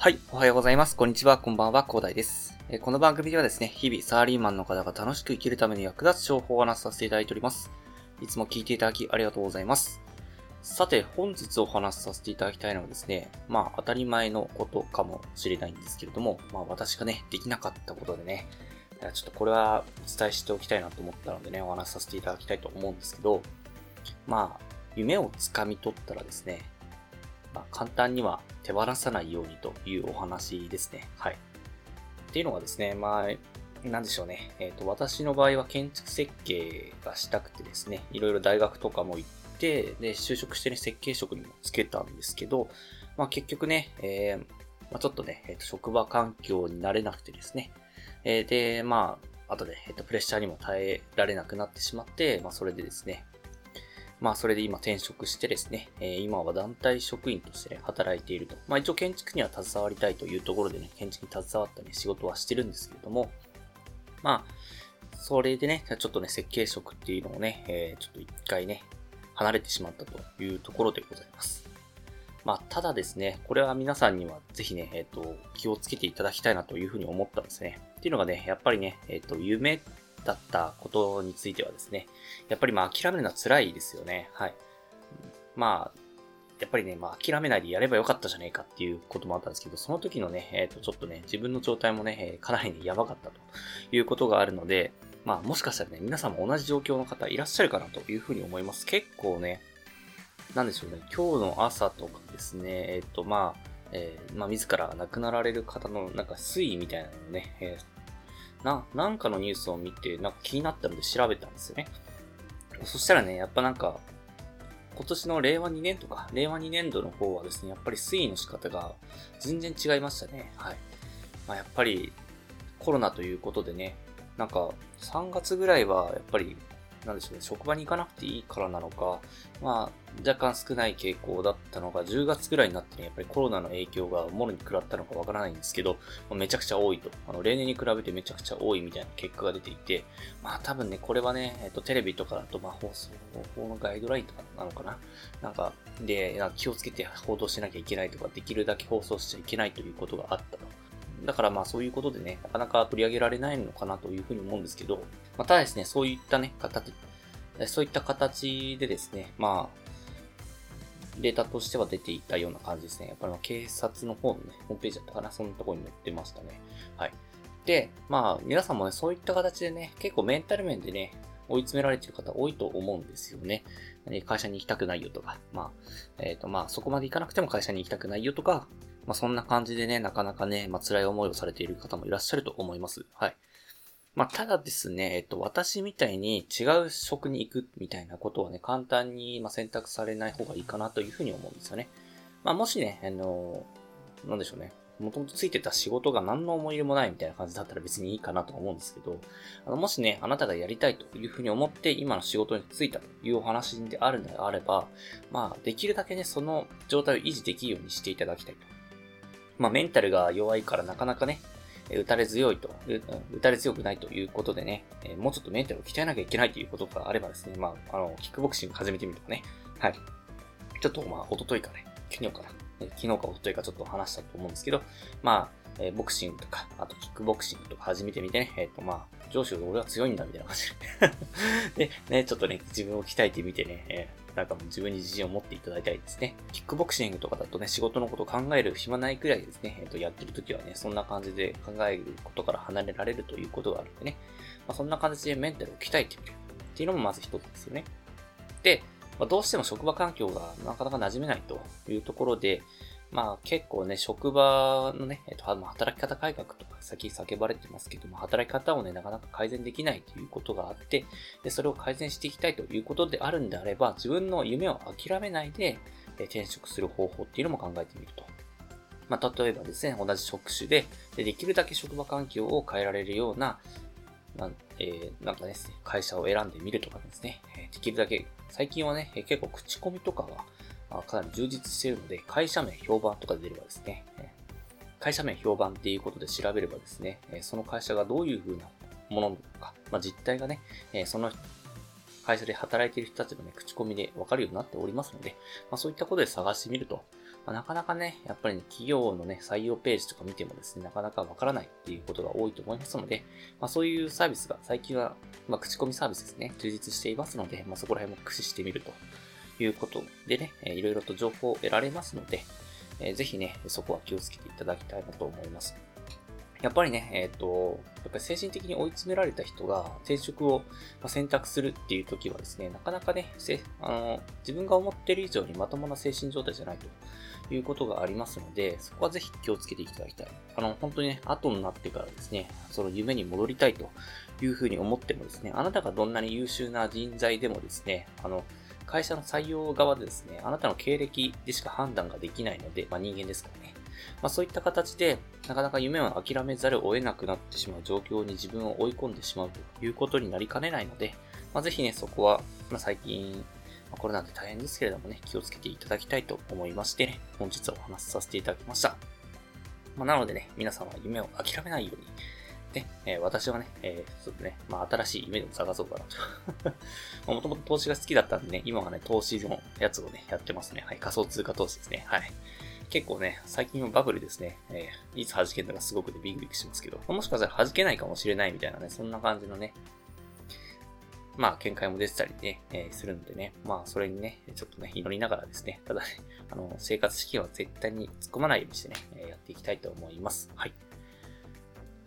はい。おはようございます。こんにちは。こんばんは。広大です。えこの番組ではですね、日々サラリーマンの方が楽しく生きるために役立つ情報を話させていただいております。いつも聞いていただきありがとうございます。さて、本日お話しさせていただきたいのはですね、まあ当たり前のことかもしれないんですけれども、まあ私がね、できなかったことでね、ちょっとこれはお伝えしておきたいなと思ったのでね、お話しさせていただきたいと思うんですけど、まあ、夢をつかみ取ったらですね、まあ、簡単には手放さないようにというお話ですね。はい。っていうのがですね、まあ、なんでしょうね。えっ、ー、と、私の場合は建築設計がしたくてですね、いろいろ大学とかも行って、で、就職してね、設計職にもつけたんですけど、まあ結局ね、えー、まあ、ちょっとね、え、ー、と、職場環境になれなくてですね、えー、で、まあ、後で、えっ、と、プレッシャーにも耐えられなくなってしまって、まあ、それでですね、まあ、それで今転職してですね、えー、今は団体職員として、ね、働いていると。まあ、一応建築には携わりたいというところでね、建築に携わったね、仕事はしてるんですけれども、まあ、それでね、ちょっとね、設計職っていうのをね、えー、ちょっと一回ね、離れてしまったというところでございます。まあ、ただですね、これは皆さんにはぜひね、えっ、ー、と、気をつけていただきたいなというふうに思ったんですね。っていうのがね、やっぱりね、えっ、ー、と、夢だったことについてはですね、やっぱりまあ諦めるのは辛いですよね。はい。まあ、やっぱりね、まあ諦めないでやればよかったじゃねえかっていうこともあったんですけど、その時のね、えっ、ー、と、ちょっとね、自分の状態もね、かなりね、やばかったということがあるので、まあもしかしたらね、皆さんも同じ状況の方いらっしゃるかなというふうに思います。結構ね、なんでしょうね、今日の朝とかですね、えっ、ー、と、まあ、えー、まあ、自ら亡くなられる方のなんか推移みたいなのをね、え、な、なんかのニュースを見て、なんか気になったので調べたんですよね。そしたらね、やっぱなんか、今年の令和2年とか、令和2年度の方はですね、やっぱり推移の仕方が全然違いましたね。はい。まあ、やっぱりコロナということでね、なんか3月ぐらいはやっぱりなんでしょうね、職場に行かなくていいからなのか、まあ、若干少ない傾向だったのが、10月ぐらいになってね、やっぱりコロナの影響がもろに食らったのかわからないんですけど、めちゃくちゃ多いと。あの、例年に比べてめちゃくちゃ多いみたいな結果が出ていて、まあ多分ね、これはね、えっと、テレビとかだと、まあ放送方法のガイドラインとかなのかななんか、で、気をつけて報道しなきゃいけないとか、できるだけ放送しちゃいけないということがあったと。だからまあそういうことでね、なかなか取り上げられないのかなというふうに思うんですけど、またですね、そういったね、形、そういった形でですね、まあ、データとしては出ていたような感じですね。やっぱり警察の方のね、ホームページだったかな、そんなところに載ってましたね。はい。で、まあ、皆さんもね、そういった形でね、結構メンタル面でね、追い詰められてる方多いと思うんですよね。会社に行きたくないよとか、まあ、えっ、ー、と、まあ、そこまで行かなくても会社に行きたくないよとか、まあ、そんな感じでね、なかなかね、まあ、辛い思いをされている方もいらっしゃると思います。はい。まあ、ただですね、えっと、私みたいに違う職に行くみたいなことはね、簡単に、ま選択されない方がいいかなというふうに思うんですよね。まあ、もしね、あの、なんでしょうね。もともとついてた仕事が何の思い入れもないみたいな感じだったら別にいいかなと思うんですけど、あのもしね、あなたがやりたいというふうに思って今の仕事に就いたというお話であるのであれば、まあ、できるだけね、その状態を維持できるようにしていただきたいと。まあ、メンタルが弱いからなかなかね、打たれ強いと、打たれ強くないということでね、もうちょっとメンタルを鍛えなきゃいけないということがあればですね、まあ、あの、キックボクシング始めてみるとかね、はい。ちょっと、まあ、おとといかね、昨日かな、昨日かおとといかちょっと話したと思うんですけど、まあ、えボクシングとか、あとキックボクシングとか始めてみてね、えっ、ー、と、まあ、上司より俺は強いんだみたいな感じで。で、ね、ちょっとね、自分を鍛えてみてね、えなんかもう自分に自信を持っていただいたりですね。キックボクシングとかだとね、仕事のこと考える暇ないくらいですね、えっ、と、やってる時はね、そんな感じで考えることから離れられるということがあるんでね、まあ、そんな感じでメンタルを鍛えてみるっていうのもまず一つですよね。で、まあ、どうしても職場環境がなかなか馴染めないというところで、まあ結構ね、職場のね、えっと、働き方改革とか先叫ばれてますけども、働き方をね、なかなか改善できないということがあって、で、それを改善していきたいということであるんであれば、自分の夢を諦めないで、え転職する方法っていうのも考えてみると。まあ、例えばですね、同じ職種で、でできるだけ職場環境を変えられるような、なんえー、なんかですね、会社を選んでみるとかですね、できるだけ、最近はね、結構口コミとかはが、かなり充実しているので、会社名評判とかで出ればですね、会社名評判っていうことで調べればですね、その会社がどういう風なものなのか、まあ、実態がね、その会社で働いている人たちのね、口コミでわかるようになっておりますので、まあ、そういったことで探してみるとまあ、なかなかね、やっぱりね、企業のね、採用ページとか見てもですね、なかなかわからないっていうことが多いと思いますので、まあ、そういうサービスが最近は、まあ、口コミサービスですね、充実していますので、まあ、そこら辺も駆使してみると。いうことでね、いろいろと情報を得られますので、えー、ぜひね、そこは気をつけていただきたいなと思います。やっぱりね、えっ、ー、と、やっぱり精神的に追い詰められた人が転職を選択するっていう時はですね、なかなかね、あの自分が思ってる以上にまともな精神状態じゃないということがありますので、そこはぜひ気をつけていただきたい。あの、本当にね、後になってからですね、その夢に戻りたいというふうに思ってもですね、あなたがどんなに優秀な人材でもですね、あの、会社の採用側でですね、あなたの経歴でしか判断ができないので、まあ人間ですからね。まあ、そういった形で、なかなか夢を諦めざるを得なくなってしまう状況に自分を追い込んでしまうということになりかねないので、まあ、ぜひね、そこは、まあ、最近、まあ、コロナで大変ですけれどもね、気をつけていただきたいと思いましてね、本日はお話しさせていただきました。まあ、なのでね、皆さんは夢を諦めないように、ね、えー、私はね、えー、ちょっとね、まあ、新しい夢でも探そうかなと。もともと投資が好きだったんでね、今はね、投資のやつをね、やってますね。はい、仮想通貨投資ですね。はい。結構ね、最近はバブルですね。えー、いつ弾けるのかすごくね、ビクビクしますけど、もしかしたら弾けないかもしれないみたいなね、そんな感じのね、まあ、見解も出てたりね、えー、するんでね、まあ、それにね、ちょっとね、祈りながらですね、ただね、あの、生活資金は絶対に突っ込まないようにしてね、えやっていきたいと思います。はい。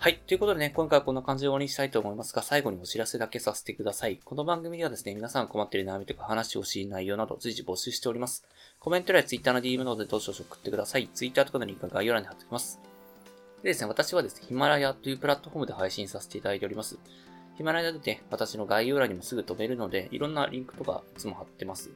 はい。ということでね、今回はこんな感じで終わりにしたいと思いますが、最後にお知らせだけさせてください。この番組ではですね、皆さん困っている悩みとか話してほしい内容など随時募集しております。コメント欄や Twitter の DM などでどうしよう送ってください。Twitter とかのリンクは概要欄に貼っておきます。でですね、私はですね、ヒマラヤというプラットフォームで配信させていただいております。ヒマラヤでね、私の概要欄にもすぐ飛べるので、いろんなリンクとかいつも貼ってます。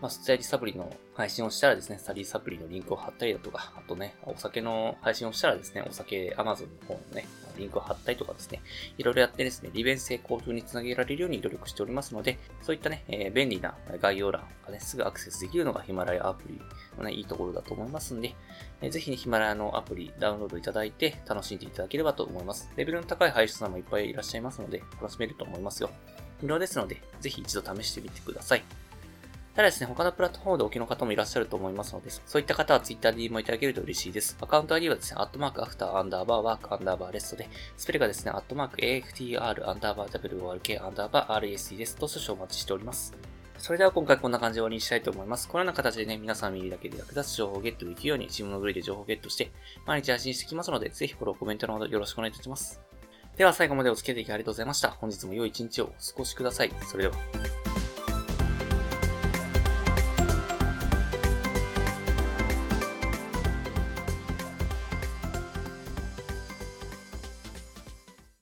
まあ、スチャリサプリの配信をしたらですね、スタディサプリのリンクを貼ったりだとか、あとね、お酒の配信をしたらですね、お酒、アマゾンの方のね、リンクを貼ったりとかですね、いろいろやってですね、利便性向上につなげられるように努力しておりますので、そういったね、えー、便利な概要欄がね、すぐアクセスできるのがヒマラヤアプリのね、いいところだと思いますんで、えー、ぜひね、ヒマラヤのアプリダウンロードいただいて楽しんでいただければと思います。レベルの高い配信さんもいっぱいいらっしゃいますので、楽しめると思いますよ。無料ですので、ぜひ一度試してみてください。ただですね、他のプラットフォームでお聴きの方もいらっしゃると思いますので、そういった方は Twitter で DM いただけると嬉しいです。アカウント ID はですね、アットマーク after アンダーバー work アンダーバー rest で、スペルがですね、アットマーク AFTR アンダーバー WORK アンダーバー RSC です。どうぞ少々お待ちしております。それでは今回こんな感じで終わりにしたいと思います。このような形でね、皆さん耳だけで役立つ情報をゲットできるように、自分のグリで情報をゲットして、毎日配信してきますので、ぜひフォロー、コメントのほどよろしくお願いいたします。では最後までお付き合いいただきありがとうございました。本日も良い一日をお過ごしください。それでは。